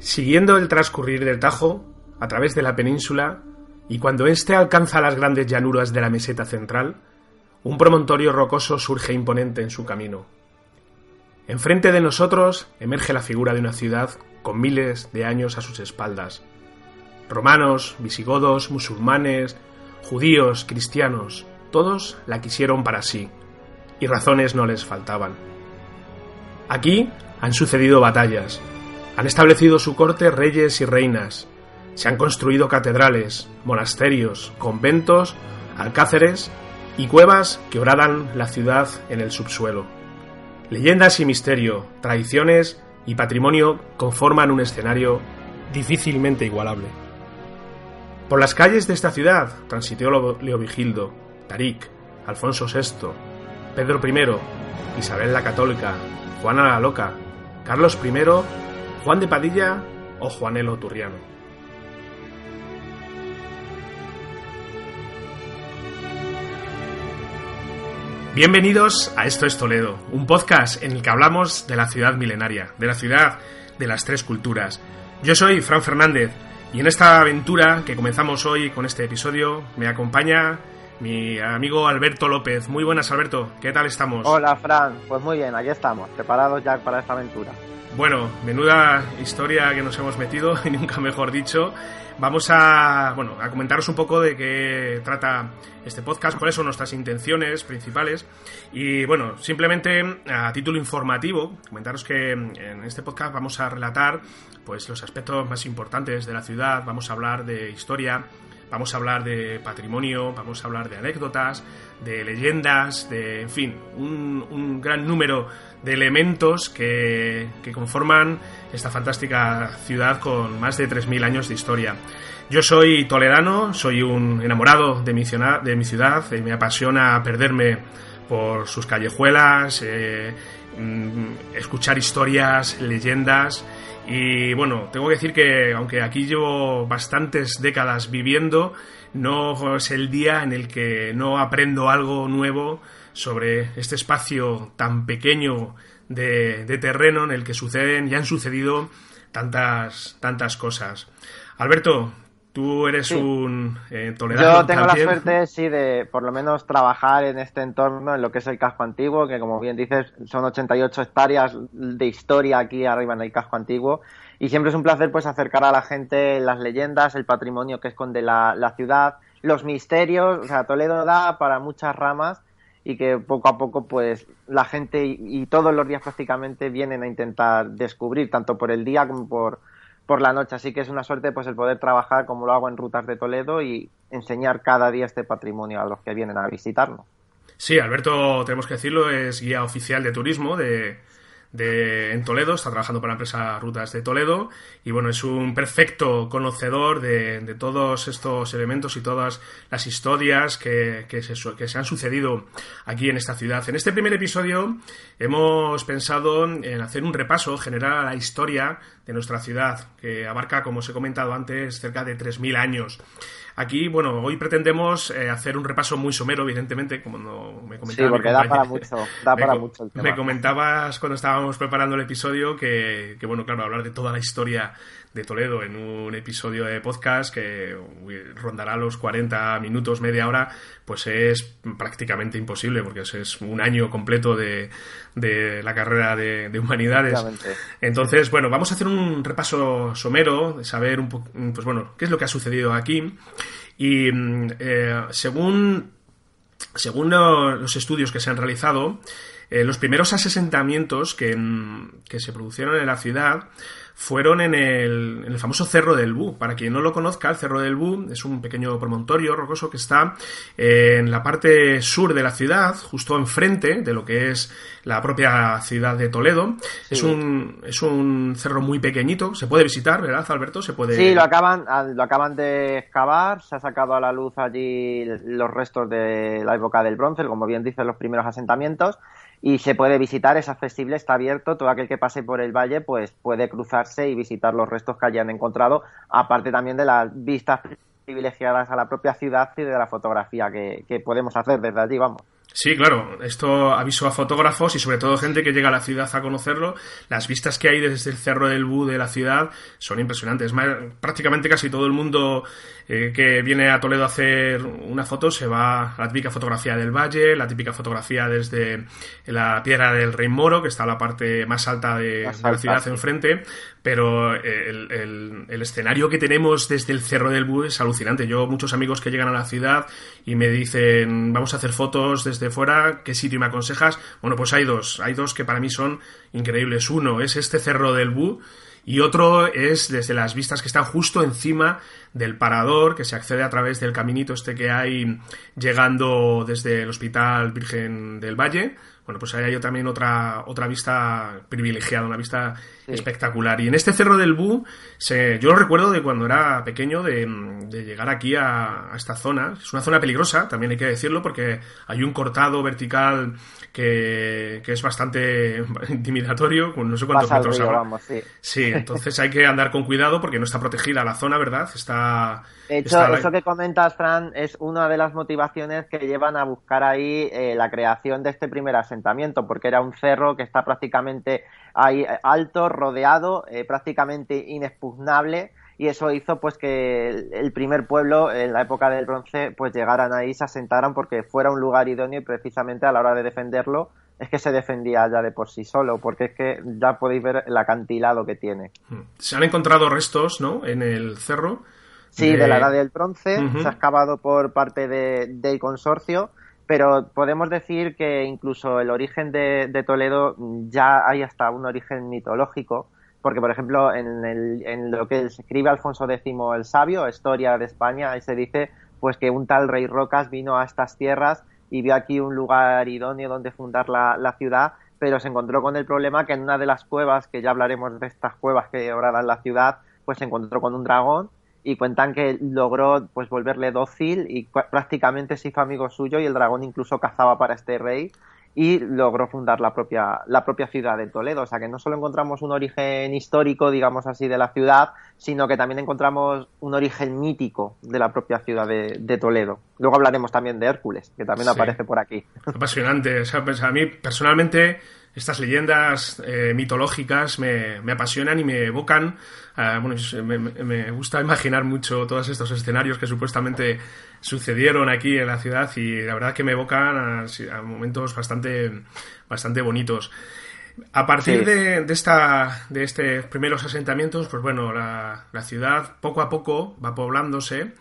Siguiendo el transcurrir del Tajo, a través de la península, y cuando éste alcanza las grandes llanuras de la meseta central, un promontorio rocoso surge imponente en su camino. Enfrente de nosotros emerge la figura de una ciudad con miles de años a sus espaldas. Romanos, visigodos, musulmanes, judíos, cristianos, todos la quisieron para sí, y razones no les faltaban. Aquí han sucedido batallas, han establecido su corte reyes y reinas, se han construido catedrales, monasterios, conventos, alcáceres y cuevas que oradan la ciudad en el subsuelo. Leyendas y misterio, tradiciones y patrimonio conforman un escenario difícilmente igualable. Por las calles de esta ciudad transitó Leovigildo, Tarik, Alfonso VI, Pedro I, Isabel la Católica, Juana la Loca, Carlos I, Juan de Padilla o Juanelo Turriano. Bienvenidos a Esto es Toledo, un podcast en el que hablamos de la ciudad milenaria, de la ciudad de las tres culturas. Yo soy Fran Fernández y en esta aventura que comenzamos hoy con este episodio me acompaña mi amigo Alberto López. Muy buenas Alberto, ¿qué tal estamos? Hola Fran, pues muy bien, aquí estamos, preparados ya para esta aventura. Bueno, menuda historia que nos hemos metido, y nunca mejor dicho. Vamos a, bueno, a comentaros un poco de qué trata este podcast, cuáles son nuestras intenciones principales. Y bueno, simplemente a título informativo, comentaros que en este podcast vamos a relatar pues los aspectos más importantes de la ciudad, vamos a hablar de historia, vamos a hablar de patrimonio, vamos a hablar de anécdotas, de leyendas, de, en fin, un, un gran número de elementos que, conforman esta fantástica ciudad con más de 3.000 años de historia. Yo soy toledano, soy un enamorado de mi, de mi ciudad, y me apasiona perderme por sus callejuelas, eh, mm, escuchar historias, leyendas. Y bueno, tengo que decir que aunque aquí llevo bastantes décadas viviendo, no es el día en el que no aprendo algo nuevo sobre este espacio tan pequeño de, terreno en el que suceden y han sucedido tantas, tantas cosas. Alberto, tú eres un eh, Yo tengo la suerte, sí, de por lo menos trabajar en este entorno, en lo que es el casco antiguo, que como bien dices, son 88 hectáreas de historia aquí arriba en el casco antiguo. Y siempre es un placer pues acercar a la gente las leyendas, el patrimonio que esconde la, la ciudad, los misterios. O sea, Toledo da para muchas ramas y que poco a poco pues la gente y, todos los días prácticamente vienen a intentar descubrir tanto por el día como por, por la noche. Así que es una suerte pues el poder trabajar como lo hago en rutas de Toledo y enseñar cada día este patrimonio a los que vienen a visitarnos. Sí Alberto tenemos que decirlo es guía oficial de turismo de, en Toledo, está trabajando para la empresa Rutas de Toledo y bueno, es un perfecto conocedor de, de todos estos elementos y todas las historias que, que, se, que se han sucedido aquí en esta ciudad. En este primer episodio hemos pensado en hacer un repaso general a la historia de nuestra ciudad, que abarca, como os he comentado antes, cerca de 3.000 años. Aquí, bueno, hoy pretendemos eh, hacer un repaso muy somero, evidentemente, como no me comentabas. Sí, porque da para mucho, da para mucho el tema. Me comentabas cuando estábamos preparando el episodio que, que, bueno, claro, hablar de toda la historia de Toledo en un episodio de podcast que rondará los 40 minutos, media hora, pues es prácticamente imposible, porque es un año completo de, de la carrera de, de humanidades. Entonces, bueno, vamos a hacer un repaso somero, de saber un poco, pues bueno, qué es lo que ha sucedido aquí. Y eh, según, según los estudios que se han realizado, eh, los primeros asentamientos que, que se produjeron en la ciudad fueron en el, en el, famoso Cerro del Bú. Para quien no lo conozca, el Cerro del Bú es un pequeño promontorio rocoso que está en la parte sur de la ciudad, justo enfrente de lo que es la propia ciudad de Toledo. Sí. Es, un, es un cerro muy pequeñito, se puede visitar, ¿verdad, Alberto? Se puede... Sí, lo acaban, lo acaban de excavar, se ha sacado a la luz allí los restos de la época del bronce, como bien dicen los primeros asentamientos y se puede visitar, es accesible, está abierto, todo aquel que pase por el valle pues puede cruzarse y visitar los restos que hayan encontrado, aparte también de las vistas privilegiadas a la propia ciudad y de la fotografía que, que podemos hacer desde allí, vamos. Sí, claro, esto aviso a fotógrafos y sobre todo gente que llega a la ciudad a conocerlo. Las vistas que hay desde el Cerro del Bú de la ciudad son impresionantes. Prácticamente casi todo el mundo eh, que viene a Toledo a hacer una foto se va a la típica fotografía del valle, la típica fotografía desde la Piedra del Rey Moro, que está a la parte más alta de, más alta, de la ciudad sí. enfrente, pero el, el, el, escenario que tenemos desde el Cerro del Bú es alucinante. Yo, muchos amigos que llegan a la ciudad y me dicen, vamos a hacer fotos desde fuera, ¿qué sitio me aconsejas? Bueno, pues hay dos, hay dos que para mí son increíbles. Uno es este Cerro del Bú, y otro es desde las vistas que están justo encima del parador, que se accede a través del caminito este que hay llegando desde el Hospital Virgen del Valle. Bueno, pues ahí hay también otra, otra vista privilegiada, una vista sí. espectacular. Y en este Cerro del Bú, se, yo lo recuerdo de cuando era pequeño, de, de llegar aquí a, a, esta zona. Es una zona peligrosa, también hay que decirlo, porque hay un cortado vertical que, que es bastante intimidatorio, no sé cuántos Pasa metros río, vamos, sí. sí, entonces hay que andar con cuidado porque no está protegida la zona, ¿verdad? Está. De hecho, está... eso que comentas, Fran, es una de las motivaciones que llevan a buscar ahí eh, la creación de este primer asentamiento, porque era un cerro que está prácticamente ahí alto, rodeado, eh, prácticamente inexpugnable y eso hizo pues que el primer pueblo en la época del bronce pues llegaran ahí, se asentaran porque fuera un lugar idóneo y precisamente a la hora de defenderlo es que se defendía ya de por sí solo, porque es que ya podéis ver el acantilado que tiene. Se han encontrado restos, ¿no? En el cerro. Sí, de, de la edad del bronce, uh -huh. se ha excavado por parte de, del consorcio, pero podemos decir que incluso el origen de, de Toledo ya hay hasta un origen mitológico, porque por ejemplo en, el, en lo que escribe Alfonso X el Sabio, Historia de España, ahí se dice pues que un tal rey Rocas vino a estas tierras y vio aquí un lugar idóneo donde fundar la, ciudad, pero se encontró con el problema que en una de las cuevas, que ya hablaremos de estas cuevas que dan la ciudad, pues se encontró con un dragón y cuentan que logró pues volverle dócil y prácticamente se hizo amigo suyo y el dragón incluso cazaba para este rey y logró fundar la propia, la propia ciudad de Toledo. O sea que no solo encontramos un origen histórico, digamos así, de la ciudad, sino que también encontramos un origen mítico de la propia ciudad de, de Toledo. Luego hablaremos también de Hércules, que también sí. aparece por aquí. Apasionante. O sea, pues a mí personalmente estas leyendas eh, mitológicas me, me, apasionan y me evocan. Uh, bueno, me, me, gusta imaginar mucho todos estos escenarios que supuestamente sucedieron aquí en la ciudad y la verdad que me evocan a, a momentos bastante, bastante bonitos. A partir sí. de, de, esta, de estos primeros asentamientos, pues bueno, la, la, ciudad poco a poco va poblándose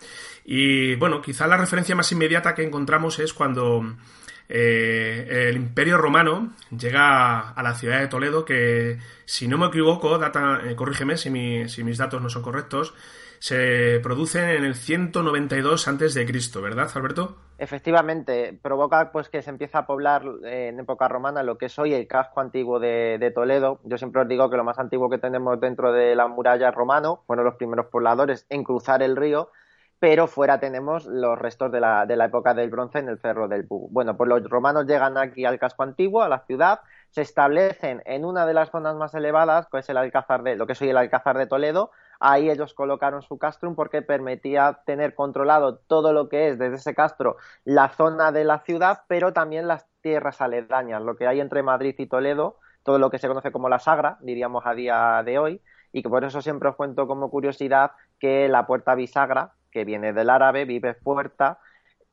y bueno, quizá la referencia más inmediata que encontramos es cuando eh, el Imperio Romano llega a la ciudad de Toledo, que si no me equivoco, data, eh, corrígeme si, mis datos no son correctos, se produce en el 192 antes de Cristo, ¿verdad, Alberto? Efectivamente, provoca pues que se empieza a poblar eh, en época romana lo que es hoy el casco antiguo de, Toledo. Yo siempre os digo que lo más antiguo que tenemos dentro de la muralla romano fueron los primeros pobladores en cruzar el río pero fuera tenemos los restos de la, de la época del bronce en el Cerro del Bú. Bueno, pues los romanos llegan aquí al casco antiguo, a la ciudad, se establecen en una de las zonas más elevadas, que es el Alcázar de, lo que es hoy el Alcázar de Toledo. Ahí ellos colocaron su castrum porque permitía tener controlado todo lo que es desde ese castro la zona de la ciudad, pero también las tierras aledañas, lo que hay entre Madrid y Toledo, todo lo que se conoce como la Sagra, diríamos a día de hoy, y que por eso siempre os cuento como curiosidad que la puerta bisagra, que viene del árabe, vive puerta,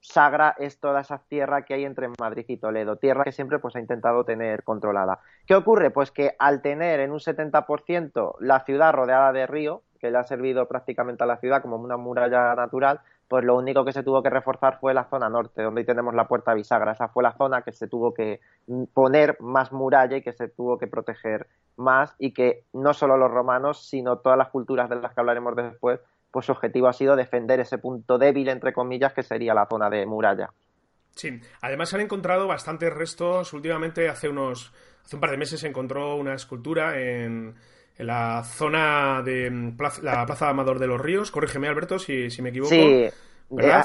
Sagra es toda esa tierra que hay entre Madrid y Toledo, tierra que siempre pues ha intentado tener controlada. ¿Qué ocurre? Pues que al tener en un 70% la ciudad rodeada de río, que le ha servido prácticamente a la ciudad como una muralla natural, pues lo único que se tuvo que reforzar fue la zona norte, donde tenemos la puerta bisagra. Esa fue la zona que se tuvo que poner más muralla y que se tuvo que proteger más y que no solo los romanos, sino todas las culturas de las que hablaremos después, pues su objetivo ha sido defender ese punto débil, entre comillas, que sería la zona de muralla. Sí, además se han encontrado bastantes restos. Últimamente, hace unos, hace un par de meses, se encontró una escultura en, la zona de la Plaza Amador de los Ríos. Corrígeme, Alberto, si, si me equivoco. Sí,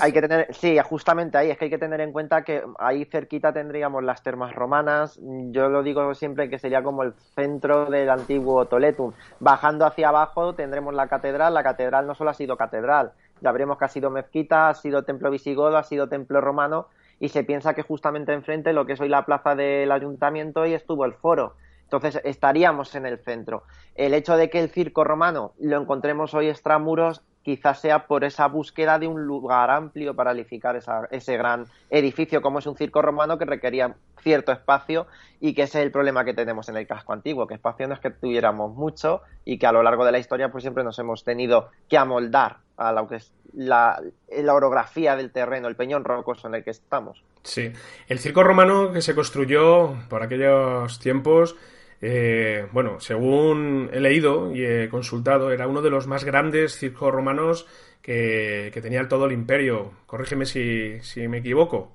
hay que tener, sí, justamente ahí es que hay que tener en cuenta que ahí cerquita tendríamos las termas romanas. Yo lo digo siempre que sería como el centro del antiguo Toletum. Bajando hacia abajo tendremos la catedral. La catedral no solo ha sido catedral, ya veremos que ha sido mezquita, ha sido templo visigodo, ha sido templo romano y se piensa que justamente enfrente lo que es hoy la plaza del ayuntamiento y estuvo el foro. Entonces estaríamos en el centro. El hecho de que el circo romano lo encontremos hoy extramuros quizás sea por esa búsqueda de un lugar amplio para edificar ese gran edificio, como es un circo romano que requería cierto espacio y que ese es el problema que tenemos en el casco antiguo, que espacio no es que tuviéramos mucho y que a lo largo de la historia pues siempre nos hemos tenido que amoldar a lo que es la, la orografía del terreno, el peñón rocoso en el que estamos. Sí, el circo romano que se construyó por aquellos tiempos eh, bueno, según he leído y he consultado, era uno de los más grandes circos romanos que, tenía todo el imperio. Corrígeme si, me equivoco.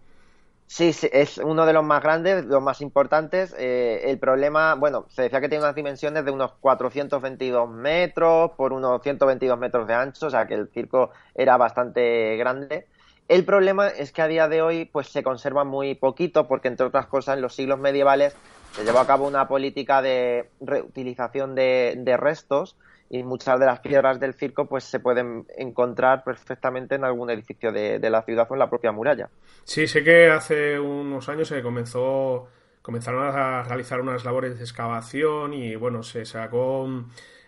Sí, es uno de los más grandes, los más importantes. Eh, el problema, bueno, se decía que tiene unas dimensiones de unos 422 metros por unos 122 metros de ancho, o sea que el circo era bastante grande. El problema es que a día de hoy pues se conserva muy poquito porque entre otras cosas en los siglos medievales se llevó a cabo una política de reutilización de, restos y muchas de las piedras del circo pues se pueden encontrar perfectamente en algún edificio de, la ciudad o en la propia muralla. Sí, sé que hace unos años se comenzó comenzaron a realizar unas labores de excavación y bueno se sacó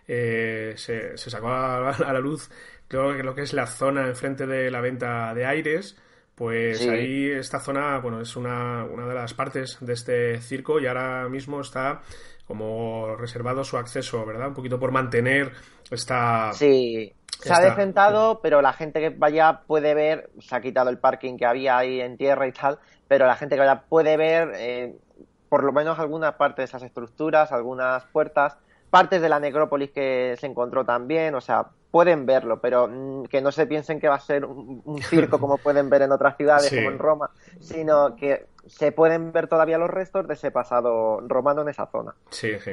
eh, se, sacó a, la luz creo que lo que es la zona enfrente de la venta de aires pues ahí esta zona, bueno, es una, una de las partes de este circo y ahora mismo está como reservado su acceso, ¿verdad? Un poquito por mantener esta... Sí, se ha decentado, pero la gente que vaya puede ver, se ha quitado el parking que había ahí en tierra y tal, pero la gente que vaya puede ver eh, por lo menos alguna parte de esas estructuras, algunas puertas, partes de la necrópolis que se encontró también, o sea, pueden verlo, pero mm, que no se piensen que va a ser un, circo como pueden ver en otras ciudades, como en Roma, sino que se pueden ver todavía los restos de ese pasado romano en esa zona. Sí, sí.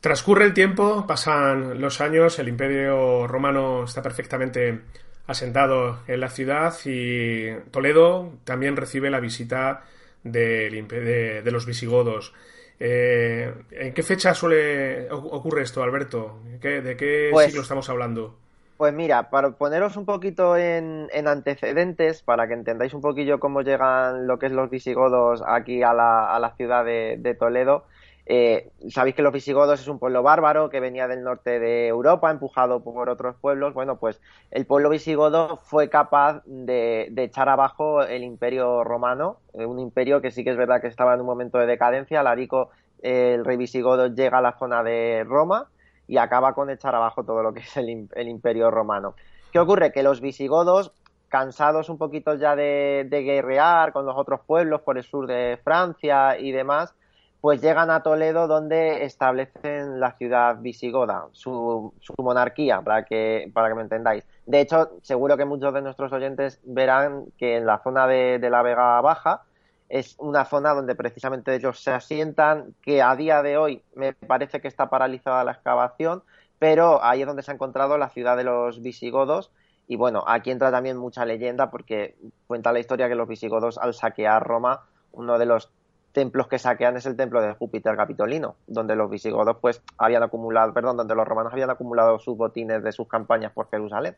Transcurre el tiempo, pasan los años, el imperio romano está perfectamente asentado en la ciudad y Toledo también recibe la visita de los visigodos. Eh, ¿En qué fecha suele ocurre esto, Alberto? ¿De qué pues siglo estamos hablando? Pues mira, para poneros un poquito en, antecedentes, para que entendáis un poquillo cómo llegan lo que es los visigodos aquí a la, ciudad de Toledo, eh, Sabéis que los visigodos es un pueblo bárbaro que venía del norte de Europa, empujado por otros pueblos. Bueno, pues el pueblo visigodo fue capaz de, echar abajo el imperio romano, eh, un imperio que sí que es verdad que estaba en un momento de decadencia. Larico, el rey visigodo, llega a la zona de Roma y acaba con echar abajo todo lo que es el, imperio romano. ¿Qué ocurre? Que los visigodos cansados un poquito ya de, guerrear con los otros pueblos por el sur de Francia y demás, pues llegan a Toledo donde establecen la ciudad visigoda, su, su monarquía, para que, para que me entendáis. De hecho, seguro que muchos de nuestros oyentes verán que en la zona de, de la Vega Baja es una zona donde precisamente ellos se asientan, que a día de hoy me parece que está paralizada la excavación, pero ahí es donde se ha encontrado la ciudad de los visigodos. Y bueno, aquí entra también mucha leyenda porque cuenta la historia que los visigodos al saquear Roma, uno de los templos que saquean es el templo de Júpiter Capitolino, donde los visigodos pues habían acumulado, perdón, donde los romanos habían acumulado sus botines de sus campañas por Jerusalén.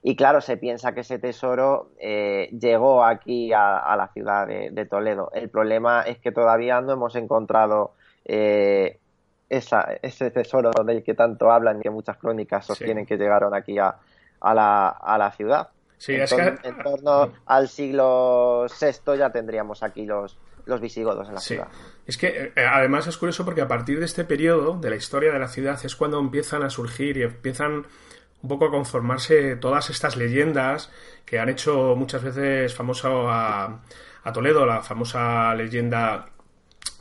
Y claro, se piensa que ese tesoro eh, llegó aquí a, la ciudad de, Toledo. El problema es que todavía no hemos encontrado eh, ese tesoro del que tanto hablan y que muchas crónicas sostienen que llegaron aquí a, la, ciudad. Sí, en, es que... en torno al siglo VI ya tendríamos aquí los, los visigodos en la ciudad. Es que eh, además es curioso porque a partir de este periodo de la historia de la ciudad es cuando empiezan a surgir y empiezan un poco a conformarse todas estas leyendas que han hecho muchas veces famoso a, a Toledo, la famosa leyenda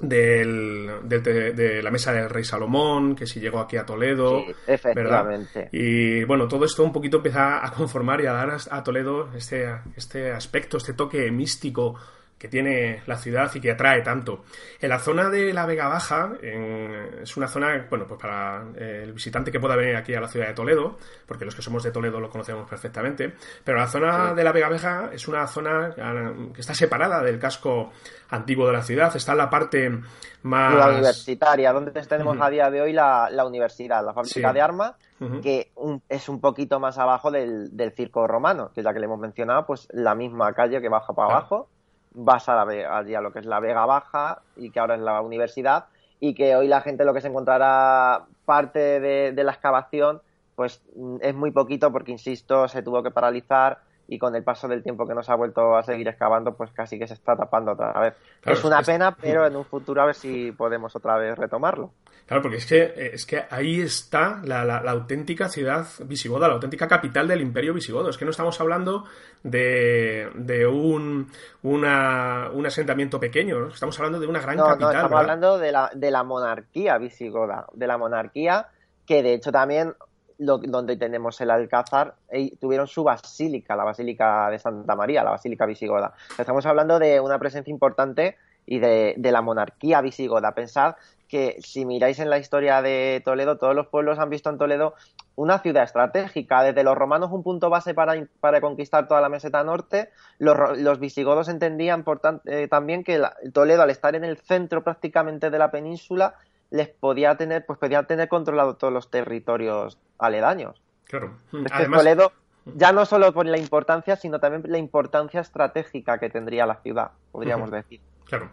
del, de, la mesa del rey Salomón, que si llegó aquí a Toledo. efectivamente. Y bueno, todo esto un poquito empieza a conformar y a dar a Toledo este, este aspecto, este toque místico que tiene la ciudad y que atrae tanto. En la zona de la Vega Baja es una zona, bueno, pues para eh, el visitante que pueda venir aquí a la ciudad de Toledo, porque los que somos de Toledo lo conocemos perfectamente, pero la zona de la Vega Baja es una zona ah, que está separada del casco antiguo de la ciudad, está en la parte más... La universitaria, donde tenemos a día de hoy la, universidad, la fábrica de armas, que es un poquito más abajo del, circo romano, que ya que le hemos mencionado, pues la misma calle que baja para abajo vas a, la, a lo que es la Vega Baja y que ahora es la universidad y que hoy la gente lo que se encontrará parte de, la excavación pues mm, es muy poquito porque insisto se tuvo que paralizar y con el paso del tiempo que nos ha vuelto a seguir excavando, pues casi que se está tapando otra vez. es una pena, pero en un futuro a ver si podemos otra vez retomarlo. Claro, porque es que, es que ahí está la, la, auténtica ciudad visigoda, la auténtica capital del imperio visigodo. Es que no estamos hablando de, de un, una, un asentamiento pequeño, estamos hablando de una gran capital. No, estamos hablando de la, de la monarquía visigoda, de la monarquía que de hecho también donde tenemos el Alcázar, tuvieron su basílica, la Basílica de Santa María, la Basílica visigoda. Estamos hablando de una presencia importante y de, la monarquía visigoda. Pensad que si miráis en la historia de Toledo, todos los pueblos han visto en Toledo una ciudad estratégica, desde los romanos un punto base para, para conquistar toda la meseta norte, los, visigodos entendían por eh, también que Toledo, al estar en el centro prácticamente de la península, les podía tener, pues podía tener controlado todos los territorios aledaños. Claro. Además... Toledo, ya no solo por la importancia, sino también la importancia estratégica que tendría la ciudad, podríamos decir. Claro.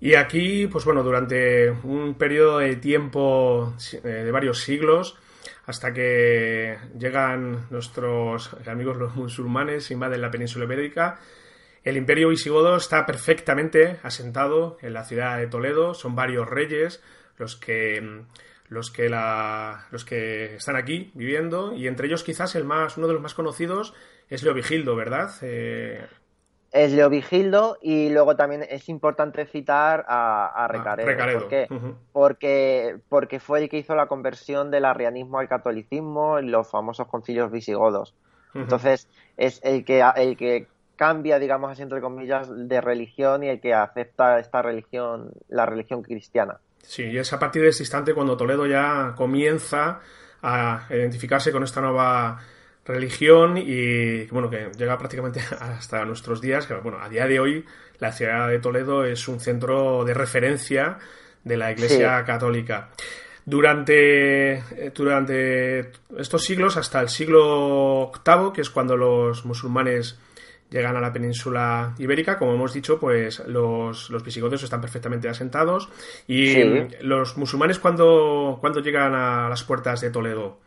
Y aquí, pues bueno, durante un periodo de tiempo eh, de varios siglos, hasta que llegan nuestros amigos los musulmanes, invaden la península ibérica, el imperio visigodo está perfectamente asentado en la ciudad de Toledo, son varios reyes, los que los que la, los que están aquí viviendo y entre ellos quizás el más uno de los más conocidos es Leovigildo, ¿verdad? Eh... Es Leovigildo y luego también es importante citar a, a Recaredo. ¿Por qué? porque, porque fue el que hizo la conversión del arrianismo al catolicismo en los famosos concilios visigodos. Entonces es el que, el que cambia, digamos así entre comillas, de religión y el que acepta esta religión, la religión cristiana. Sí, y es a partir de ese instante cuando Toledo ya comienza a identificarse con esta nueva religión y bueno que llega prácticamente hasta nuestros días que bueno a día de hoy la ciudad de Toledo es un centro de referencia de la Iglesia católica. Durante eh, durante estos siglos hasta el siglo VIII que es cuando los musulmanes llegan a la península ibérica. Como hemos dicho, pues los, los visigodos están perfectamente asentados. ¿Y los musulmanes cuándo, llegan a las puertas de Toledo?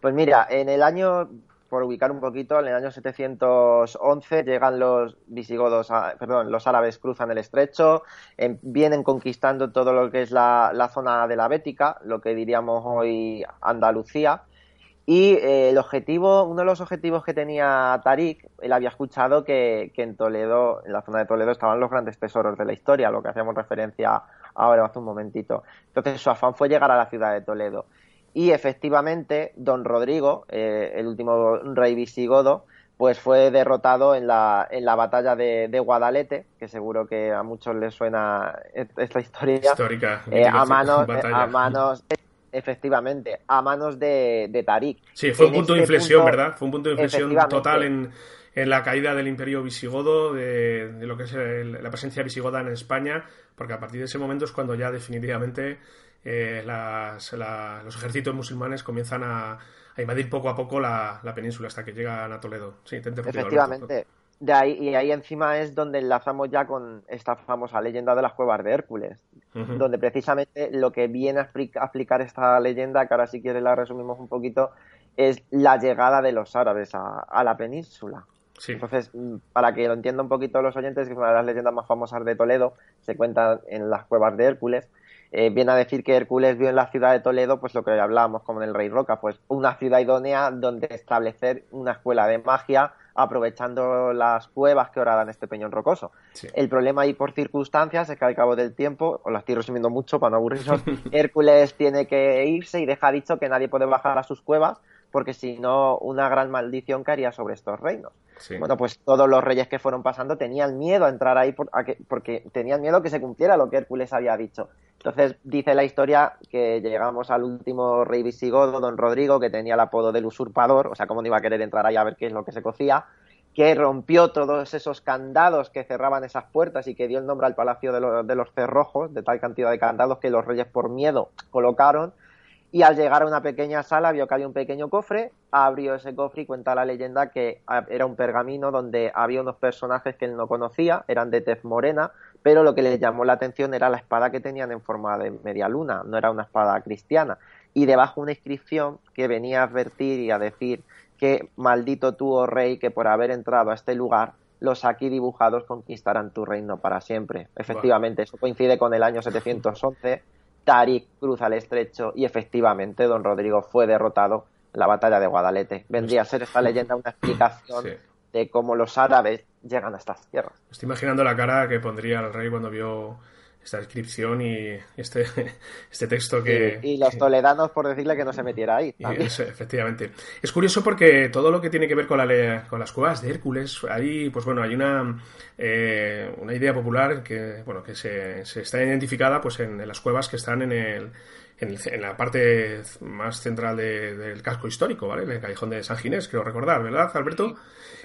Pues mira, en el año, por ubicar un poquito, en el año 711 llegan los visigodos, perdón, los árabes cruzan el estrecho, em, vienen conquistando todo lo que es la, la zona de la Bética, lo que diríamos hoy Andalucía Y eh, el objetivo, uno de los objetivos que tenía Tarik, él había escuchado que, en Toledo, en la zona de Toledo, estaban los grandes tesoros de la historia, lo que hacíamos referencia ahora hace un momentito. Entonces su afán fue llegar a la ciudad de Toledo. Y efectivamente, don Rodrigo, eh, el último rey visigodo, pues fue derrotado en la, en la batalla de, Guadalete, que seguro que a muchos les suena esta historia. Histórica. Eh, a manos, a manos efectivamente, a manos de, de Tarik. Sí, fue un punto de inflexión, ¿verdad? Fue un punto de inflexión total en, en, la caída del imperio visigodo, de, de lo que es la presencia visigoda en España, porque a partir de ese momento es cuando ya definitivamente eh, las, los ejércitos musulmanes comienzan a, a, invadir poco a poco la, la, península hasta que llegan a Toledo. Sí, te Efectivamente de ahí, y ahí encima es donde enlazamos ya con esta famosa leyenda de las cuevas de Hércules, donde precisamente lo que viene a explicar esta leyenda, que ahora si quieres la resumimos un poquito, es la llegada de los árabes a, la península. Entonces, mm, para que lo entienda un poquito los oyentes, que es una de las leyendas más famosas de Toledo, se cuenta en las cuevas de Hércules, eh, viene a decir que Hércules vio en la ciudad de Toledo, pues lo que hablábamos como en el Rey Roca, pues una ciudad idónea donde establecer una escuela de magia aprovechando las cuevas que ahora dan este peñón rocoso. El problema ahí por circunstancias es que al cabo del tiempo, os lo estoy resumiendo mucho para no aburrirnos, Hércules tiene que irse y deja dicho que nadie puede bajar a sus cuevas porque si no una gran maldición caería sobre estos reinos. Bueno, pues todos los reyes que fueron pasando tenían miedo a entrar ahí porque tenían miedo que se cumpliera lo que Hércules había dicho. Entonces dice la historia que llegamos al último rey visigodo, don Rodrigo, que tenía el apodo del usurpador, o sea, cómo no iba a querer entrar ahí a ver qué es lo que se cocía, que rompió todos esos candados que cerraban esas puertas y que dio el nombre al palacio de, de los cerrojos, de tal cantidad de candados que los reyes por miedo colocaron. Y al llegar a una pequeña sala vio que había un pequeño cofre, abrió ese cofre y cuenta la leyenda que era un pergamino donde había unos personajes que él no conocía, eran de tez morena, pero lo que le llamó la atención era la espada que tenían en forma de media luna, no era una espada cristiana. Y debajo una inscripción que venía a advertir y a decir que maldito tú, oh rey, que por haber entrado a este lugar, los aquí dibujados conquistarán tu reino para siempre. Efectivamente, eso coincide con el año 711. Tarik cruza el estrecho y efectivamente don Rodrigo fue derrotado en la batalla de Guadalete. Vendría a ser esta leyenda una explicación de cómo los árabes llegan a estas tierras. Estoy imaginando la cara que pondría el rey cuando vio esta descripción y este, este texto que... Y, los toledanos por decirle que no se metiera ahí. efectivamente. Es curioso porque todo lo que tiene que ver con, la, con las cuevas de Hércules, ahí, pues bueno, hay una, eh, una idea popular que, bueno, que se, se está identificada pues en las cuevas que están en el en, la parte más central del casco histórico, ¿vale? En el callejón de San Ginés, creo recordar, ¿verdad, Alberto?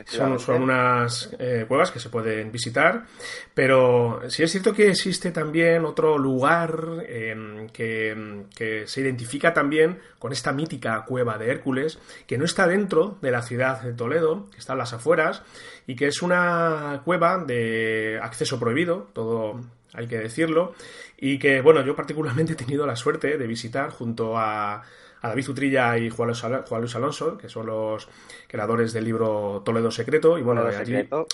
son, son, unas eh, cuevas que se pueden visitar, pero sí es cierto que existe también otro lugar em, que, que, se identifica también con esta mítica cueva de Hércules, que no está dentro de la ciudad de Toledo, que está en las afueras, y que es una cueva de acceso prohibido, todo hay que decirlo, y que, bueno, yo particularmente he tenido la suerte de visitar junto a, David Utrilla y Juan Luis, Alonso, que son los creadores del libro Toledo Secreto, y bueno,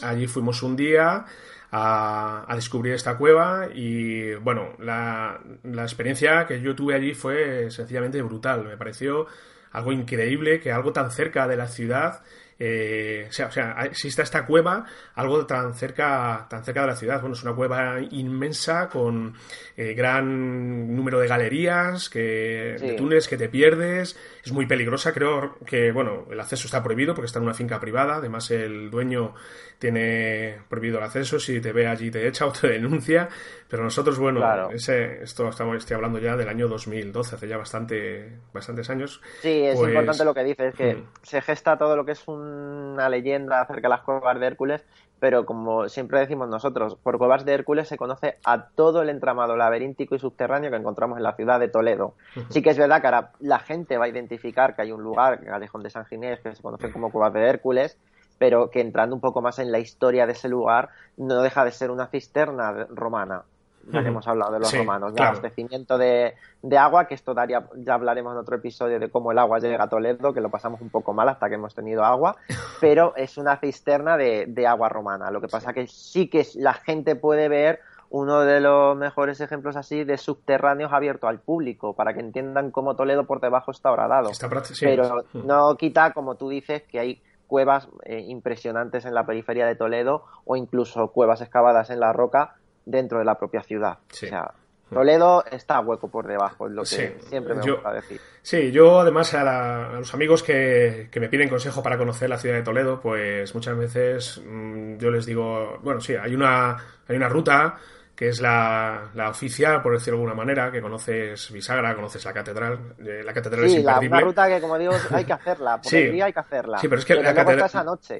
allí, fuimos un día a, descubrir esta cueva y bueno, la, la, experiencia que yo tuve allí fue sencillamente brutal. Me pareció algo increíble que algo tan cerca de la ciudad eh, o, sea, o sea, existe esta cueva, algo tan cerca, tan cerca de la ciudad. Bueno, es una cueva inmensa con eh, gran número de galerías, que, de túneles que te pierdes. Es muy peligrosa, creo que, bueno, el acceso está prohibido porque está en una finca privada. Además, el dueño tiene prohibido el acceso. Si te ve allí, te echa o te denuncia. Pero nosotros, bueno, ese, esto estamos, estoy hablando ya del año 2012, hace ya bastante, bastantes años. Sí, es pues, importante lo que dices, es que mm. se gesta todo lo que es una leyenda acerca de las cuevas de Hércules, pero como siempre decimos nosotros, por cuevas de Hércules se conoce a todo el entramado laberíntico y subterráneo que encontramos en la ciudad de Toledo. Sí que es verdad que ahora la gente va a identificar que hay un lugar, el Callejón de San Ginés, que se conoce como cuevas de Hércules, pero que entrando un poco más en la historia de ese lugar, no deja de ser una cisterna romana ya que hemos hablado de los romanos, de abastecimiento de, agua, que esto daría, ya hablaremos en otro episodio de cómo el agua llega a Toledo, que lo pasamos un poco mal hasta que hemos tenido agua, pero es una cisterna de, agua romana. Lo que pasa que sí que la gente puede ver uno de los mejores ejemplos así de subterráneos abiertos al público, para que entiendan cómo Toledo por debajo está horadado. Pero mm. no quita, como tú dices, que hay cuevas eh, impresionantes en la periferia de Toledo o incluso cuevas excavadas en la roca dentro de la propia ciudad. O sea, Toledo está hueco por debajo, es lo que siempre me gusta decir. Sí, yo además a, los amigos que, me piden consejo para conocer la ciudad de Toledo, pues muchas veces mm, yo les digo, bueno, sí, hay una, hay una ruta que es la, la, oficial, por decirlo de alguna manera, que conoces Bisagra, conoces la catedral. Eh, la catedral es imperdible. La, ruta que, como digo, hay que hacerla. Por el día hay que hacerla. Sí, pero es que la, catedral,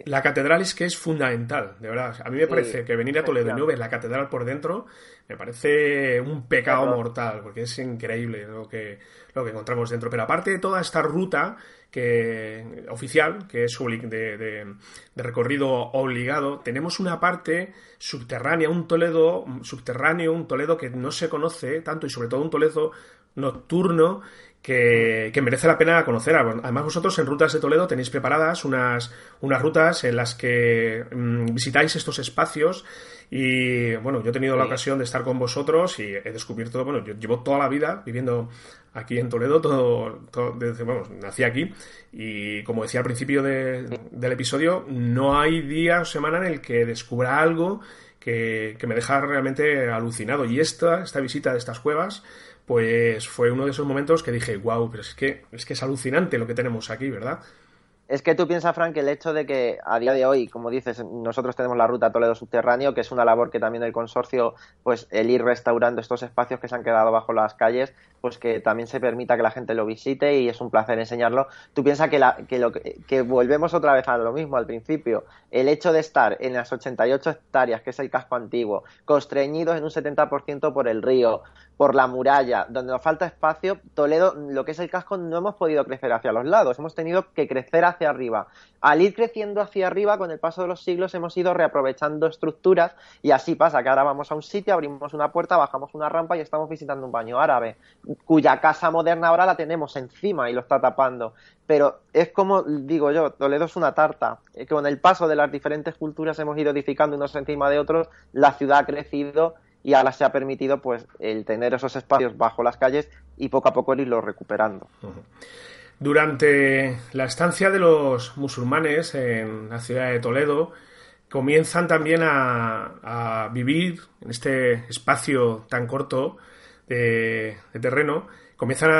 la catedral es que es fundamental, de verdad. A mí me parece que venir a Toledo y no ver la catedral por dentro me parece un pecado mortal, porque es increíble lo que, lo que encontramos dentro. Pero aparte de toda esta ruta oficial, que es de, de, recorrido obligado, tenemos una parte subterránea, un Toledo subterráneo, un Toledo que no se conoce tanto y sobre todo un Toledo nocturno que, merece la pena conocer. Además, vosotros en Rutas de Toledo tenéis preparadas unas, unas rutas en las que mm, visitáis estos espacios y bueno, yo he tenido la ocasión de estar con vosotros y he descubierto, bueno, yo llevo toda la vida viviendo aquí en Toledo, todo, desde, vamos, nací aquí y como decía al principio del episodio, no hay día o semana en el que descubra algo que, que me deja realmente alucinado. Y esta, esta visita de estas cuevas, pues fue uno de esos momentos que dije, wow, pero es que es que es alucinante lo que tenemos aquí, ¿verdad? Es que tú piensas, Frank, que el hecho de que a día de hoy, como dices, nosotros tenemos la ruta Toledo Subterráneo, que es una labor que también el consorcio, pues el ir restaurando estos espacios que se han quedado bajo las calles, pues que también se permita que la gente lo visite y es un placer enseñarlo. Tú piensas que, la, que, lo, que volvemos otra vez a lo mismo al principio. El hecho de estar en las 88 hectáreas, que es el casco antiguo, constreñidos en un 70% por el río, por la muralla, donde nos falta espacio, Toledo, lo que es el casco, no hemos podido crecer hacia los lados, hemos tenido que crecer hacia arriba. Al ir creciendo hacia arriba, con el paso de los siglos, hemos ido reaprovechando estructuras y así pasa que ahora vamos a un sitio, abrimos una puerta, bajamos una rampa y estamos visitando un baño árabe, cuya casa moderna ahora la tenemos encima y lo está tapando. Pero es como digo yo, Toledo es una tarta, que con el paso de las diferentes culturas hemos ido edificando unos encima de otros, la ciudad ha crecido y ahora se ha permitido pues el tener esos espacios bajo las calles y poco a poco el irlo recuperando. Durante la estancia de los musulmanes en la ciudad de Toledo, comienzan también a, vivir en este espacio tan corto de, terreno, comienzan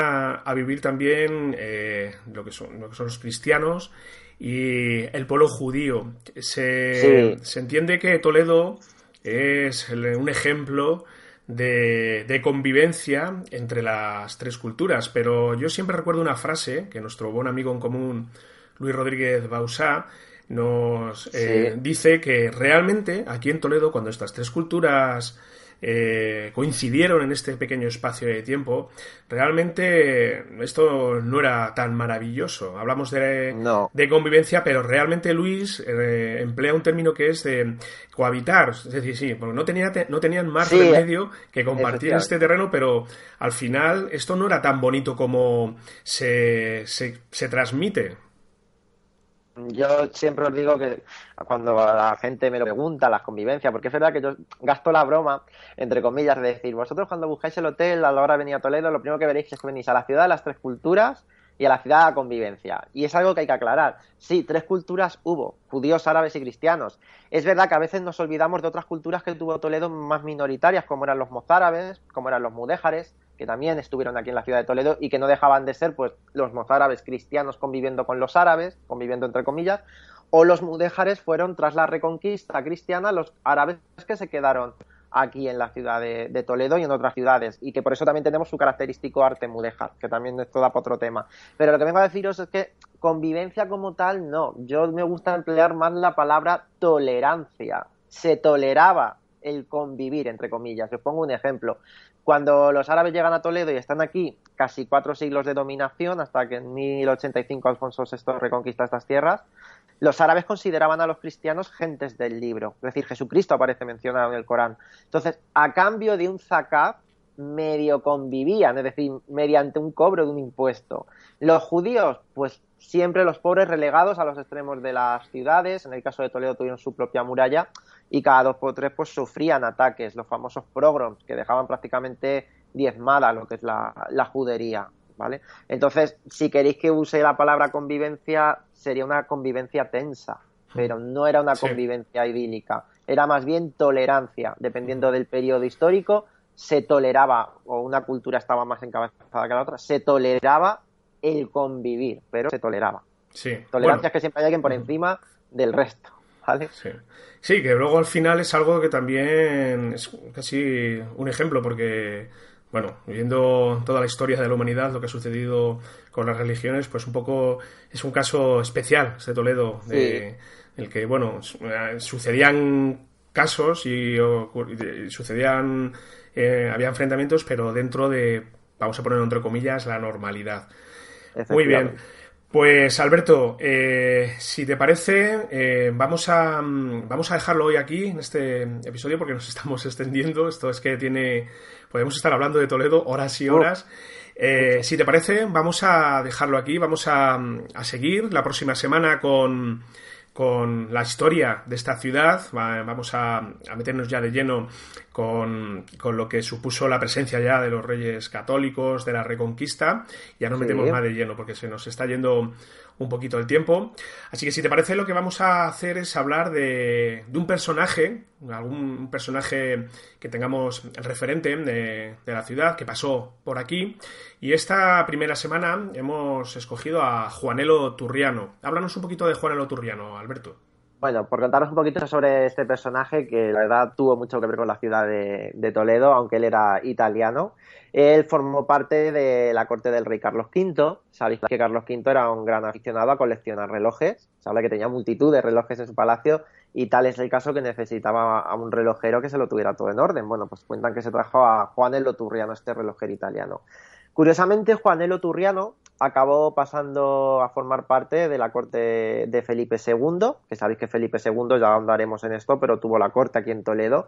a, vivir también eh, lo, que son, lo que son los cristianos y el pueblo judío. Se, se entiende que Toledo es un ejemplo de, convivencia entre las tres culturas. Pero yo siempre recuerdo una frase que nuestro buen amigo en común, Luis Rodríguez Bausá, nos eh, dice que realmente aquí en Toledo, cuando estas tres culturas eh, coincidieron en este pequeño espacio de tiempo, realmente esto no era tan maravilloso. Hablamos de, de convivencia, pero realmente Luis eh, emplea un término que es de cohabitar. Es decir, sí, porque no, tenía, no tenían más remedio que compartir este terreno, pero al final esto no era tan bonito como se, se, se transmite. Yo siempre os digo que cuando la gente me lo pregunta, las convivencias, porque es verdad que yo gasto la broma, entre comillas, de decir, vosotros cuando buscáis el hotel a la hora de venir a Toledo, lo primero que veréis es que venís a la ciudad de las tres culturas y a la ciudad de la convivencia. Y es algo que hay que aclarar. Sí, tres culturas hubo, judíos, árabes y cristianos. Es verdad que a veces nos olvidamos de otras culturas que tuvo Toledo más minoritarias, como eran los mozárabes, como eran los mudéjares, que también estuvieron aquí en la ciudad de Toledo y que no dejaban de ser pues los mozárabes cristianos conviviendo con los árabes, conviviendo entre comillas, o los mudéjares fueron tras la reconquista cristiana los árabes que se quedaron aquí en la ciudad de, Toledo y en otras ciudades, y que por eso también tenemos su característico arte mudéjar, que también esto da para otro tema. Pero lo que vengo a deciros es que convivencia como tal, no. Yo me gusta emplear más la palabra tolerancia. Se toleraba el convivir, entre comillas. Os pongo un ejemplo. Cuando los árabes llegan a Toledo y están aquí casi cuatro siglos de dominación, hasta que en 1085 Alfonso VI reconquista estas tierras, los árabes consideraban a los cristianos gentes del libro. Es decir, Jesucristo aparece mencionado en el Corán. Entonces, a cambio de un zakat, medio convivían, es decir, mediante un cobro de un impuesto. Los judíos, pues siempre los pobres relegados a los extremos de las ciudades. En el caso de Toledo tuvieron su propia muralla y cada dos por tres pues sufrían ataques, los famosos pogroms, que dejaban prácticamente diezmada lo que es la, judería. ¿Vale? Entonces, si queréis que use la palabra convivencia, sería una convivencia tensa, pero no era una convivencia idílica, era más bien tolerancia, dependiendo del periodo histórico, se toleraba, o una cultura estaba más encabezada que la otra, se toleraba el convivir, pero se toleraba. Sí. Tolerancia es que siempre hay alguien por encima del resto. ¿Vale? Sí. sí, que luego al final es algo que también es casi un ejemplo, porque bueno, viendo toda la historia de la humanidad, lo que ha sucedido con las religiones, pues un poco es un caso especial este Toledo, de, el que, bueno, sucedían casos y, sucedían, eh, había enfrentamientos, pero dentro de, vamos a poner entre comillas, la normalidad. Muy bien. Pues Alberto, eh, si te parece, eh, vamos, a, mm, vamos a dejarlo hoy aquí en este episodio porque nos estamos extendiendo. Esto es que tiene, podemos estar hablando de Toledo horas y horas. Eh, si te parece, vamos a dejarlo aquí. Vamos a, a seguir la próxima semana con con la historia de esta ciudad. Vamos a, meternos ya de lleno con, lo que supuso la presencia ya de los reyes católicos, de la reconquista. Ya nos metemos más de lleno porque se nos está yendo un poquito el tiempo. Así que si te parece lo que vamos a hacer es hablar de, un personaje, algún personaje que tengamos referente de, de, la ciudad, que pasó por aquí. Y esta primera semana hemos escogido a Juanelo Turriano. Háblanos un poquito de Juanelo Turriano, Alberto. Bueno, por contaros un poquito sobre este personaje que la verdad tuvo mucho que ver con la ciudad de, Toledo, aunque él era italiano. Él formó parte de la corte del rey Carlos V. Sabéis que Carlos V era un gran aficionado a coleccionar relojes. Se habla que tenía multitud de relojes en su palacio y tal es el caso que necesitaba a un relojero que se lo tuviera todo en orden. Bueno, pues cuentan que se trajo a Juanelo Turriano, este relojero italiano. Curiosamente, Juanelo Turriano acabó pasando a formar parte de la corte de Felipe II, que sabéis que Felipe II, ya andaremos en esto, pero tuvo la corte aquí en Toledo.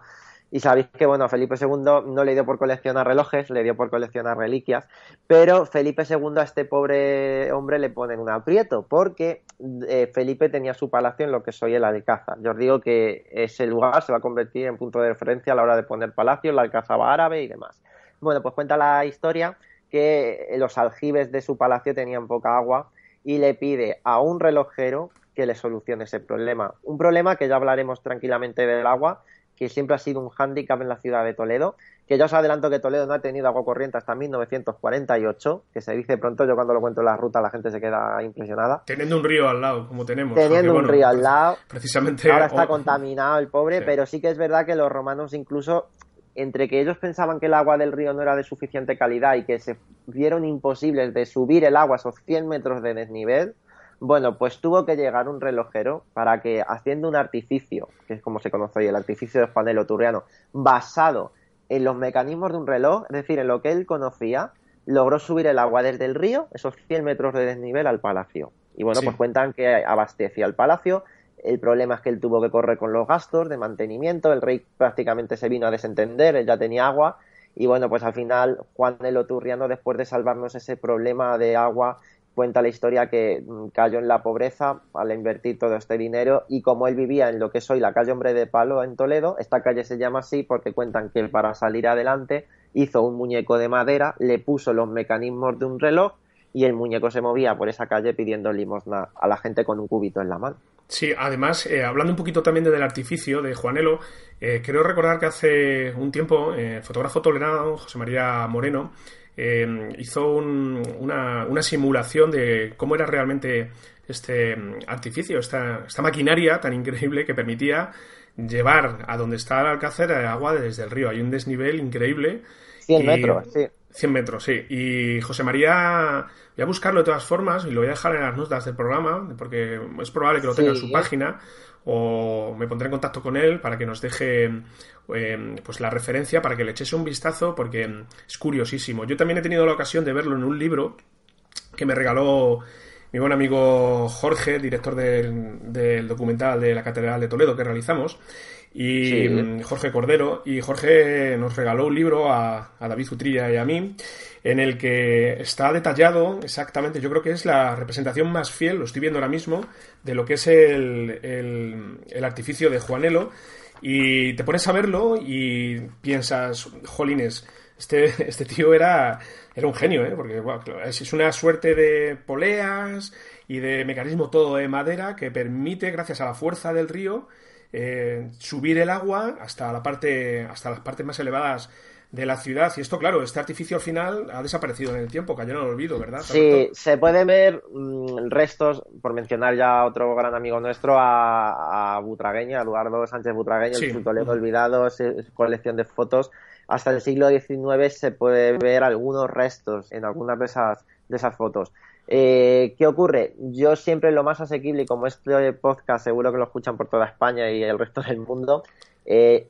Y sabéis que, bueno, a Felipe II no le dio por coleccionar relojes, le dio por coleccionar reliquias, pero Felipe II a este pobre hombre le ponen un aprieto, porque eh, Felipe tenía su palacio en lo que soy el Alcázar. Yo os digo que ese lugar se va a convertir en punto de referencia a la hora de poner palacio, la Alcázar árabe y demás. Bueno, pues cuenta la historia que los aljibes de su palacio tenían poca agua y le pide a un relojero que le solucione ese problema. Un problema que ya hablaremos tranquilamente del agua, que siempre ha sido un hándicap en la ciudad de Toledo, que ya os adelanto que Toledo no ha tenido agua corriente hasta 1948, que se dice pronto, yo cuando lo cuento en la ruta la gente se queda impresionada. Teniendo un río al lado, como tenemos. Teniendo un río al lado. Precisamente. Ahora está contaminado el pobre, pero sí que es verdad que los romanos incluso entre que ellos pensaban que el agua del río no era de suficiente calidad y que se vieron imposibles de subir el agua a esos 100 metros de desnivel, bueno, pues tuvo que llegar un relojero para que, haciendo un artificio, que es como se conoce hoy, el artificio de Juanelo Turriano, basado en los mecanismos de un reloj, es decir, en lo que él conocía, logró subir el agua desde el río, esos 100 metros de desnivel, al palacio. Y bueno, pues cuentan que abastecía el palacio el problema es que él tuvo que correr con los gastos de mantenimiento, el rey prácticamente se vino a desentender, él ya tenía agua y bueno, pues al final Juan el Oturriano, después de salvarnos ese problema de agua, cuenta la historia que mm, cayó en la pobreza al invertir todo este dinero y como él vivía en lo que soy la calle Hombre de Palo en Toledo, esta calle se llama así porque cuentan que para salir adelante hizo un muñeco de madera, le puso los mecanismos de un reloj y el muñeco se movía por esa calle pidiendo limosna a la gente con un cubito en la mano. Sí, además, eh, hablando un poquito también del artificio de Juanelo, eh, creo recordar que hace un tiempo eh, el fotógrafo tolerado, José María Moreno, hizo una, una, simulación de cómo era realmente este mm, artificio, esta, esta maquinaria tan increíble que permitía llevar a donde está el Alcácer agua desde el río. Hay un desnivel increíble. 100 metros, sí. 100 metros, sí. Y José María, voy a buscarlo de todas formas y lo voy a dejar en las notas del programa, porque es probable que lo tenga en su página, o me pondré en contacto con él para que nos deje em, pues la referencia, para que le echese un vistazo, porque es curiosísimo. Yo también he tenido la ocasión de verlo en un libro que me regaló mi buen amigo Jorge, director del, documental de la Catedral de Toledo que realizamos, y mm, Jorge Cordero, y Jorge nos regaló un libro a, David Utrilla y a mí, en el que está detallado exactamente, yo creo que es la representación más fiel, lo estoy viendo ahora mismo, de lo que es el, el artificio de Juanelo, y te pones a verlo y piensas, jolines, este, este tío era, era un genio, ¿eh? porque es una suerte de poleas y de mecanismo todo de madera que permite, gracias a la fuerza del río, eh, subir el agua hasta la parte, hasta las partes más elevadas de la ciudad. Y esto, claro, este artificio al final ha desaparecido en el tiempo, cayó en el olvido, ¿verdad? Sí, se pueden ver mm, restos, por mencionar ya otro gran amigo nuestro, a, a Butragueño, a Eduardo Sánchez Butragueño, sí. el Toledo olvidado, colección de fotos hasta el siglo XIX se puede ver algunos restos en algunas de esas, de esas fotos. Eh, ¿Qué ocurre? Yo siempre lo más asequible, y como este podcast seguro que lo escuchan por toda España y el resto del mundo, eh,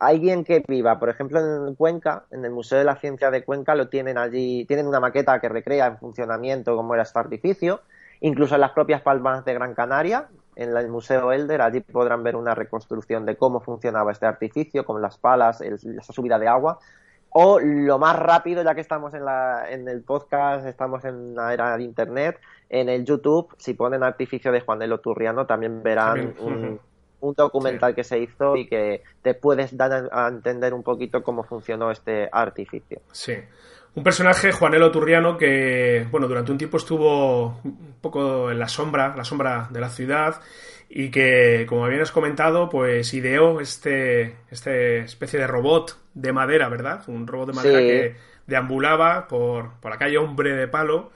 alguien que viva, por ejemplo, en Cuenca, en el Museo de la Ciencia de Cuenca, lo tienen allí, tienen una maqueta que recrea en funcionamiento cómo era este artificio, incluso en las propias palmas de Gran Canaria, en el Museo Elder. Allí podrán ver una reconstrucción de cómo funcionaba este artificio, con las palas, esa subida de agua. O lo más rápido, ya que estamos en, la, en el podcast, estamos en la era de Internet, en el YouTube, si ponen artificio de Juan de Turriano, también verán un, documental que se hizo y que te puedes dar a entender un poquito cómo funcionó este artificio. Sí. Un personaje, Juanelo Turriano, que, bueno, durante un tiempo estuvo un poco en la sombra, la sombra de la ciudad, y que, como habías comentado, pues ideó este, este especie de robot de madera, ¿verdad? Un robot de madera que deambulaba por, por la calle Hombre de Palo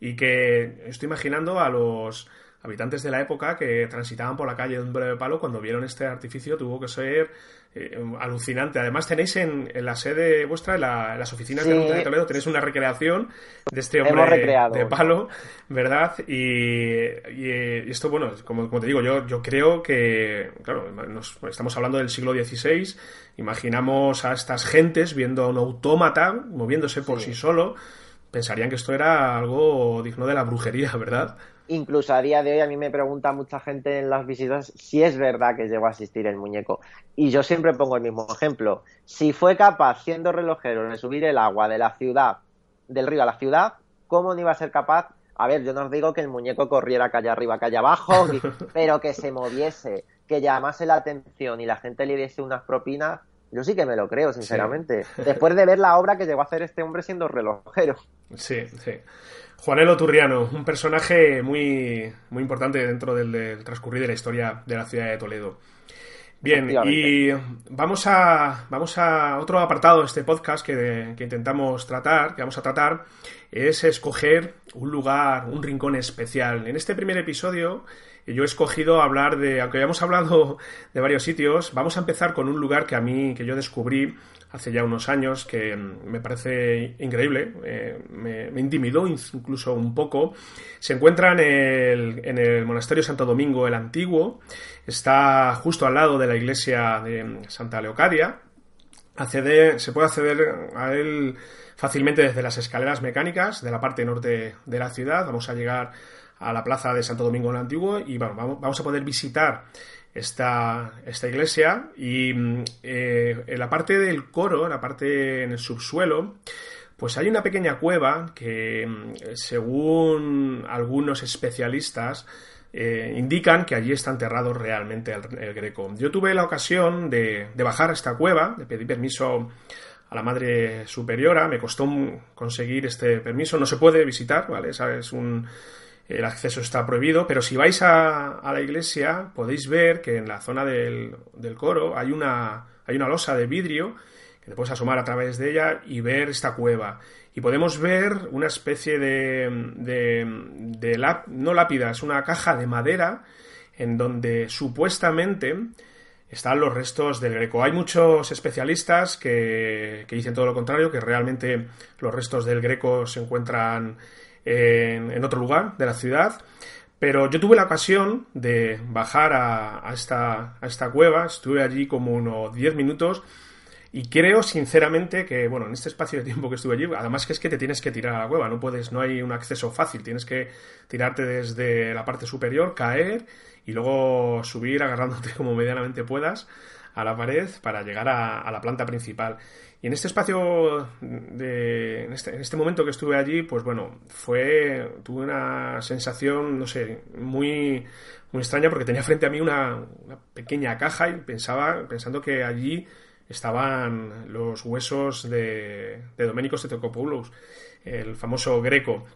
y que estoy imaginando a los habitantes de la época que transitaban por la calle de Palo cuando vieron este artificio tuvo que ser eh, alucinante. Además tenéis en, la sede vuestra, en, las oficinas de Toledo, tenéis una recreación de este hombre de palo, ¿verdad? Y, esto, bueno, como, te digo, yo, yo creo que, claro, estamos hablando del siglo XVI, imaginamos a estas gentes viendo a un autómata moviéndose por sí solo, pensarían que esto era algo digno de la brujería, ¿verdad? Incluso a día de hoy a mí me pregunta mucha gente en las visitas si es verdad que llegó a asistir el muñeco. Y yo siempre pongo el mismo ejemplo. Si fue capaz, siendo relojero, de subir el agua de la ciudad, del río a la ciudad, ¿cómo no iba a ser capaz? A ver, yo no os digo que el muñeco corriera calle arriba, calle abajo, pero que se moviese, que llamase la atención y la gente le diese unas propinas, yo sí que me lo creo, sinceramente. Después de ver la obra que llegó a hacer este hombre siendo relojero. Sí, sí. Juanelo Turriano, un personaje muy, muy importante dentro del, transcurrir de la historia de la ciudad de Toledo. Bien, y vamos a, vamos a otro apartado de este podcast que, que, intentamos tratar, que vamos a tratar, es escoger un lugar, un rincón especial. En este primer episodio yo he escogido hablar de, aunque hayamos hablado de varios sitios, vamos a empezar con un lugar que a mí, que yo descubrí hace ya unos años, que mm, me parece increíble, eh, me, intimidó incluso un poco. Se encuentra en el, en el Monasterio Santo Domingo el Antiguo, está justo al lado de la iglesia de Santa Leocadia. Se puede acceder a él fácilmente desde las escaleras mecánicas de la parte norte de la ciudad. Vamos a llegar a la plaza de Santo Domingo el Antiguo y bueno, vamos a poder visitar esta, esta iglesia y eh, en la parte del coro, en la parte en el subsuelo, pues hay una pequeña cueva que según algunos especialistas eh, indican que allí está enterrado realmente el, Greco. Yo tuve la ocasión de, de, bajar a esta cueva, de pedir permiso a la Madre Superiora, me costó conseguir este permiso, no se puede visitar, ¿vale? Es un, el acceso está prohibido, pero si vais a, la iglesia podéis ver que en la zona del, coro hay una, hay una losa de vidrio que te puedes asomar a través de ella y ver esta cueva. Y podemos ver una especie de, de, de no lápida, es una caja de madera en donde supuestamente están los restos del Greco. Hay muchos especialistas que, que, dicen todo lo contrario, que realmente los restos del Greco se encuentran en, otro lugar de la ciudad. Pero yo tuve la ocasión de bajar a, esta, a esta cueva, estuve allí como unos 10 minutos Y creo sinceramente que, bueno, en este espacio de tiempo que estuve allí, además que es que te tienes que tirar a la cueva, no puedes, no hay un acceso fácil, tienes que tirarte desde la parte superior, caer y luego subir agarrándote como medianamente puedas a la pared para llegar a, la planta principal. Y en este espacio, de, en, este, en este momento que estuve allí, pues bueno, fue, tuve una sensación, no sé, muy, muy extraña porque tenía frente a mí una, pequeña caja y pensaba, pensando que allí estaban los huesos de, de Doménicos Tetocopoulos, el famoso greco.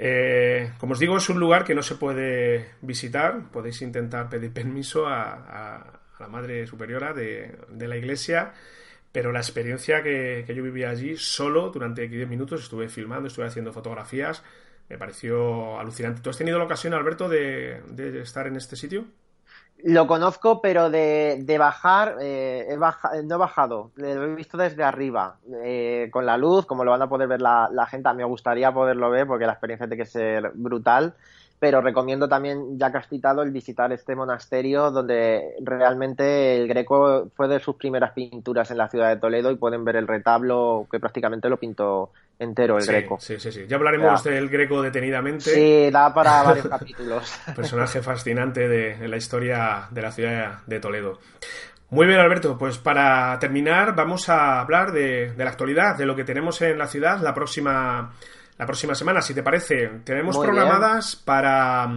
Eh, como os digo, es un lugar que no se puede visitar. Podéis intentar pedir permiso a, la Madre Superiora de, la Iglesia, pero la experiencia que, yo viví allí solo durante 10 minutos, estuve filmando, estuve haciendo fotografías, me pareció alucinante. ¿Tú has tenido la ocasión, Alberto, de estar en este sitio? Lo conozco, pero de, bajar, eh, no he bajado, lo he visto desde arriba, eh, con la luz, como lo van a poder ver la, la gente, me gustaría poderlo ver porque la experiencia tiene que ser brutal pero recomiendo también, ya que has citado, el visitar este monasterio donde realmente el Greco fue de sus primeras pinturas en la ciudad de Toledo y pueden ver el retablo que prácticamente lo pintó entero el Greco. Sí, sí, sí. Ya hablaremos del Greco detenidamente. Sí, da para varios capítulos. Personaje fascinante de, la historia de la ciudad de Toledo. Muy bien, Alberto. Pues para terminar, vamos a hablar de, de la actualidad, de lo que tenemos en la ciudad la próxima la próxima semana, si te parece. Tenemos programadas para,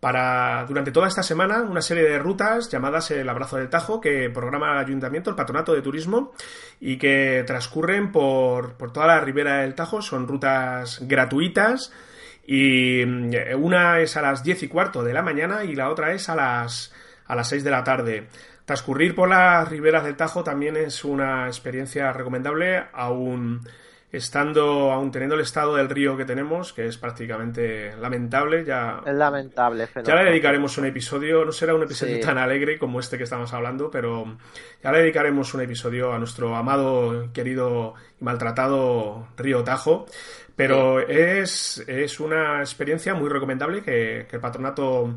para durante toda esta semana una serie de rutas llamadas el Abrazo del Tajo que programa el Ayuntamiento, el Patronato de Turismo y que transcurren por, por toda la ribera del Tajo. Son rutas gratuitas y mm, una es a las 10 y cuarto de la mañana y la otra es a las, a las 6 de la tarde. Transcurrir por las riberas del Tajo también es una experiencia recomendable, aún estando, aún teniendo el estado del río que tenemos, que es prácticamente lamentable, ya... Es lamentable. Ya le dedicaremos un episodio, no será un episodio tan alegre como este que estamos hablando, pero ya le dedicaremos un episodio a nuestro amado, querido y maltratado río Tajo. Pero es, es una experiencia muy recomendable que, que el patronato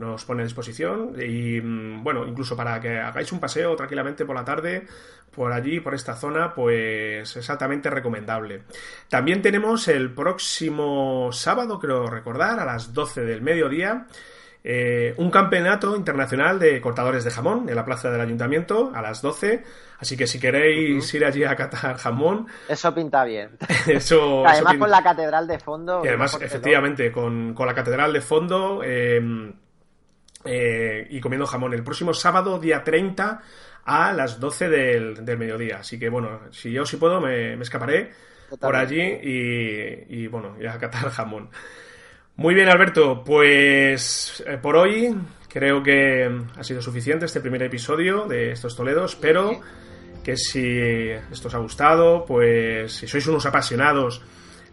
nos pone a disposición y mm, bueno, incluso para que hagáis un paseo tranquilamente por la tarde por allí, por esta zona, pues es altamente recomendable. También tenemos el próximo sábado, creo recordar, a las 12 del mediodía, eh, un campeonato internacional de cortadores de jamón en la plaza del ayuntamiento a las 12. Así que si queréis ir allí a catar jamón. Eso pinta bien. Eso, además, con la catedral de fondo. Y además, efectivamente, con, con, la catedral de fondo. Eh, eh, y comiendo jamón el próximo sábado, día 30, a las 12 del, mediodía. Así que bueno, si yo si puedo, me, escaparé por allí y, bueno, y a catar jamón. Muy bien, Alberto, pues eh, por hoy creo que ha sido suficiente este primer episodio de estos Toledos. Espero que si esto os ha gustado, pues si sois unos apasionados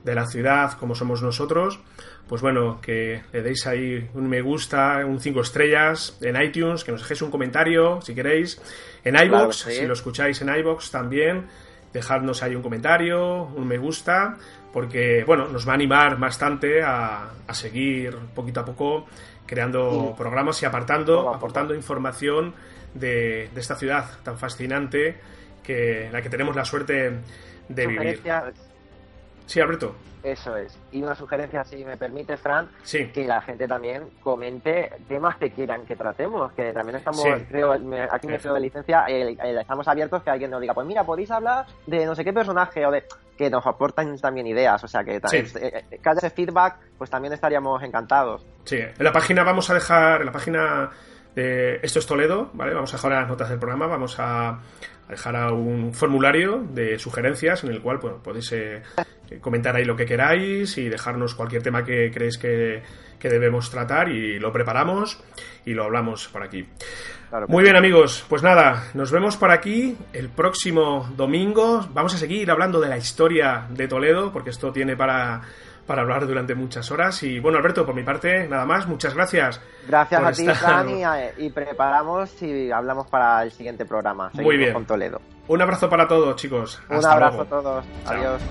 de la ciudad como somos nosotros, pues bueno, que le deis ahí un me gusta, un 5 estrellas en iTunes, que nos dejéis un comentario si queréis. En iBox, si lo escucháis en iBox también, dejadnos ahí un comentario, un me gusta, porque bueno, nos va a animar bastante a, seguir poquito a poco creando programas y apartando, aportando información de, esta ciudad tan fascinante que la que tenemos la suerte de vivir. Sí, Alberto. Eso es. Y una sugerencia, si me permite, Fran, que la gente también comente temas que quieran que tratemos, que también estamos, creo, aquí me creo de licencia, estamos abiertos que alguien nos diga, pues mira, podéis hablar de no sé qué personaje o de que nos aportan también ideas, o sea que también, eh, eh, que haya ese feedback, pues también estaríamos encantados. Sí, en la página vamos a dejar, en la página de Esto es Toledo, ¿vale? Vamos a dejar las notas del programa, vamos a dejar un formulario de sugerencias en el cual bueno, podéis eh, comentar ahí lo que queráis y dejarnos cualquier tema que creéis que, debemos tratar y lo preparamos y lo hablamos por aquí. Muy bien amigos, pues nada, nos vemos por aquí el próximo domingo. Vamos a seguir hablando de la historia de Toledo porque esto tiene para para hablar durante muchas horas. Y bueno, Alberto, por mi parte, nada más, muchas gracias. Gracias a ti, estar... Y, preparamos y hablamos para el siguiente programa. Muy bien. Con Toledo. Un abrazo para todos, chicos. Un abrazo a todos. Adiós.